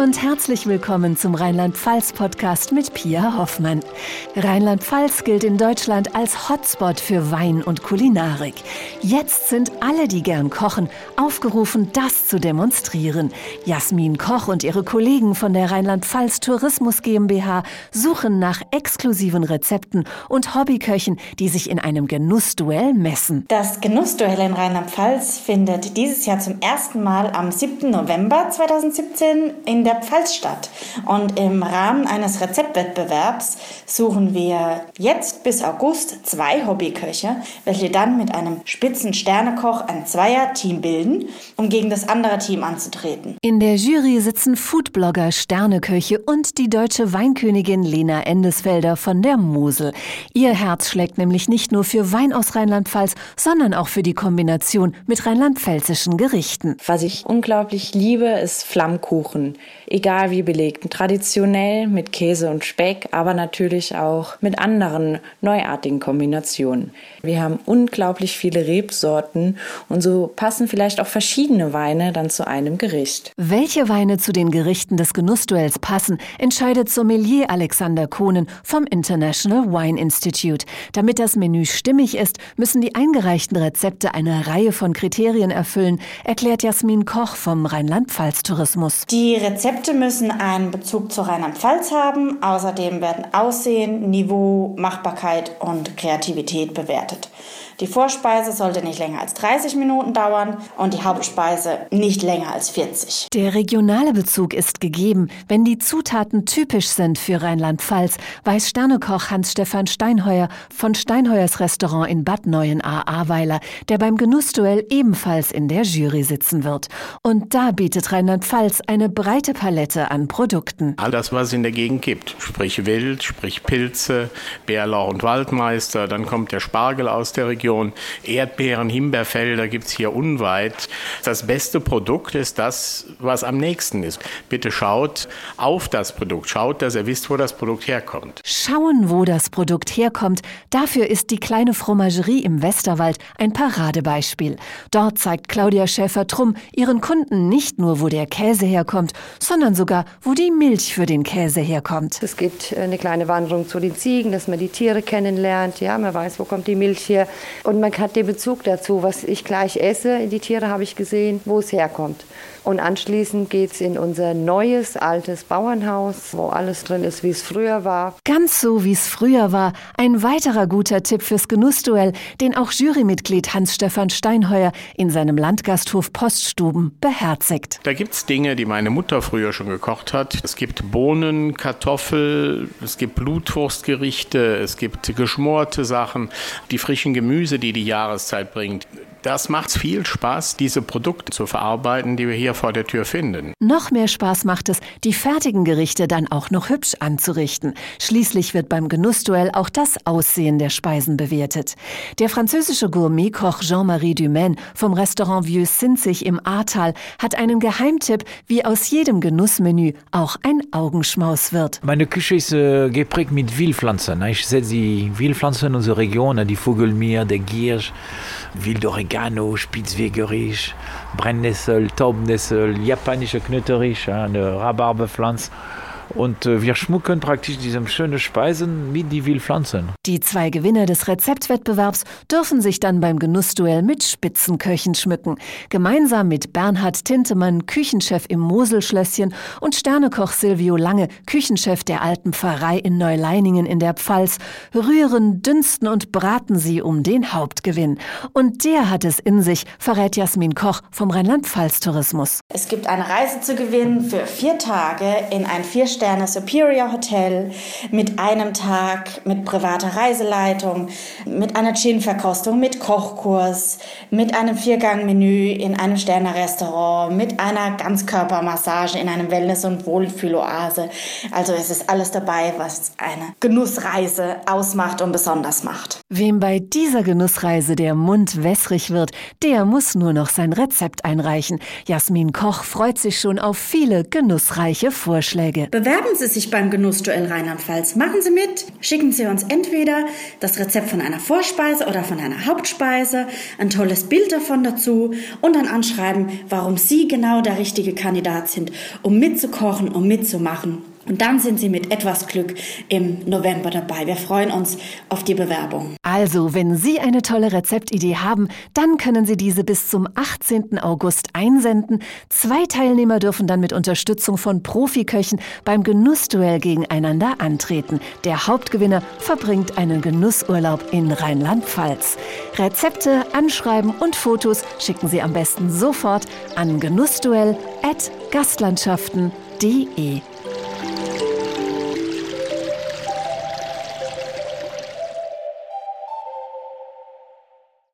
und herzlich willkommen zum Rheinland-Pfalz-Podcast mit Pia Hoffmann. Rheinland-Pfalz gilt in Deutschland als Hotspot für Wein und Kulinarik. Jetzt sind alle, die gern kochen, aufgerufen, das zu demonstrieren. Jasmin Koch und ihre Kollegen von der Rheinland-Pfalz Tourismus GmbH suchen nach exklusiven Rezepten und Hobbyköchen, die sich in einem Genussduell messen. Das Genussduell in Rheinland-Pfalz findet dieses Jahr zum ersten Mal am 7. November 2017 in in der Pfalz statt. Und im Rahmen eines Rezeptwettbewerbs suchen wir jetzt bis August zwei Hobbyköche, welche dann mit einem spitzen Sternekoch ein Zweier-Team bilden, um gegen das andere Team anzutreten. In der Jury sitzen Foodblogger, Sterneköche und die deutsche Weinkönigin Lena Endesfelder von der Mosel. Ihr Herz schlägt nämlich nicht nur für Wein aus Rheinland-Pfalz, sondern auch für die Kombination mit rheinland-pfälzischen Gerichten. Was ich unglaublich liebe, ist Flammkuchen egal wie belegt. Traditionell mit Käse und Speck, aber natürlich auch mit anderen neuartigen Kombinationen. Wir haben unglaublich viele Rebsorten und so passen vielleicht auch verschiedene Weine dann zu einem Gericht. Welche Weine zu den Gerichten des Genussduells passen, entscheidet Sommelier Alexander Kohnen vom International Wine Institute. Damit das Menü stimmig ist, müssen die eingereichten Rezepte eine Reihe von Kriterien erfüllen, erklärt Jasmin Koch vom Rheinland-Pfalz Tourismus. Die Rezepte müssen einen Bezug zu Rheinland-Pfalz haben. Außerdem werden Aussehen, Niveau, Machbarkeit und Kreativität bewertet. Die Vorspeise sollte nicht länger als 30 Minuten dauern und die Hauptspeise nicht länger als 40. Der regionale Bezug ist gegeben, wenn die Zutaten typisch sind für Rheinland-Pfalz, weiß Sternekoch Hans-Stefan Steinheuer von Steinheuers Restaurant in Bad Neuenahr-Ahrweiler, der beim Genussduell ebenfalls in der Jury sitzen wird. Und da bietet Rheinland-Pfalz eine breite Palette an Produkten. All das, was es in der Gegend gibt, sprich Wild, sprich Pilze, Bärlauch und Waldmeister, dann kommt der Spargel aus der Region, Region. Erdbeeren, Himbeerfelder gibt es hier unweit. Das beste Produkt ist das, was am nächsten ist. Bitte schaut auf das Produkt. Schaut, dass ihr wisst, wo das Produkt herkommt. Schauen, wo das Produkt herkommt. Dafür ist die kleine Fromagerie im Westerwald ein Paradebeispiel. Dort zeigt Claudia Schäfer-Trumm ihren Kunden nicht nur, wo der Käse herkommt, sondern sogar, wo die Milch für den Käse herkommt. Es gibt eine kleine Wanderung zu den Ziegen, dass man die Tiere kennenlernt. Ja, man weiß, wo kommt die Milch her. Und man hat den Bezug dazu, was ich gleich esse. Die Tiere habe ich gesehen, wo es herkommt. Und anschließend geht es in unser neues, altes Bauernhaus, wo alles drin ist, wie es früher war. Ganz so, wie es früher war. Ein weiterer guter Tipp fürs Genussduell, den auch Jurymitglied Hans-Stefan Steinheuer in seinem Landgasthof Poststuben beherzigt. Da gibt es Dinge, die meine Mutter früher schon gekocht hat. Es gibt Bohnen, Kartoffel, es gibt Blutwurstgerichte, es gibt geschmorte Sachen, die frischen Gemüse, die die Jahreszeit bringt. Das macht viel Spaß, diese Produkte zu verarbeiten, die wir hier vor der Tür finden. Noch mehr Spaß macht es, die fertigen Gerichte dann auch noch hübsch anzurichten. Schließlich wird beim Genussduell auch das Aussehen der Speisen bewertet. Der französische Gourmetkoch Jean-Marie Dumaine vom Restaurant Vieux Sinzig im Ahrtal hat einen Geheimtipp, wie aus jedem Genussmenü auch ein Augenschmaus wird. Meine Küche ist äh, geprägt mit Wildpflanzen. Ich setze die Wildpflanzen in unserer Region, die Vogelmier, der Giersch, Wildorigano, Spitzwegerich, Brennnessel, Taubnessel, japanische Knötterich, eine. Und äh, wir schmucken praktisch diese schöne Speisen mit die Wildpflanzen. Die zwei Gewinner des Rezeptwettbewerbs dürfen sich dann beim Genussduell mit Spitzenköchen schmücken. Gemeinsam mit Bernhard Tintemann, Küchenchef im Moselschlösschen und Sternekoch Silvio Lange, Küchenchef der alten Pfarrei in Neuleiningen in der Pfalz, rühren, dünsten und braten sie um den Hauptgewinn. Und der hat es in sich, verrät Jasmin Koch vom Rheinland-Pfalz-Tourismus. Es gibt eine Reise zu gewinnen für vier Tage in ein vier Sterne Superior Hotel mit einem Tag mit privater Reiseleitung, mit einer Gin-Verkostung, mit Kochkurs, mit einem Viergang-Menü in einem Sterne-Restaurant, mit einer Ganzkörpermassage in einem Wellness- und Wohlfühloase. Also es ist alles dabei, was eine Genussreise ausmacht und besonders macht. Wem bei dieser Genussreise der Mund wässrig wird, der muss nur noch sein Rezept einreichen. Jasmin Koch freut sich schon auf viele genussreiche Vorschläge. Bewerben Bewerben Sie sich beim Genussduell Rheinland-Pfalz. Machen Sie mit. Schicken Sie uns entweder das Rezept von einer Vorspeise oder von einer Hauptspeise, ein tolles Bild davon dazu und dann anschreiben, warum Sie genau der richtige Kandidat sind, um mitzukochen, um mitzumachen. Und dann sind Sie mit etwas Glück im November dabei. Wir freuen uns auf die Bewerbung. Also, wenn Sie eine tolle Rezeptidee haben, dann können Sie diese bis zum 18. August einsenden. Zwei Teilnehmer dürfen dann mit Unterstützung von Profiköchen beim Genussduell gegeneinander antreten. Der Hauptgewinner verbringt einen Genussurlaub in Rheinland-Pfalz. Rezepte, Anschreiben und Fotos schicken Sie am besten sofort an genussduell@gastlandschaften.de.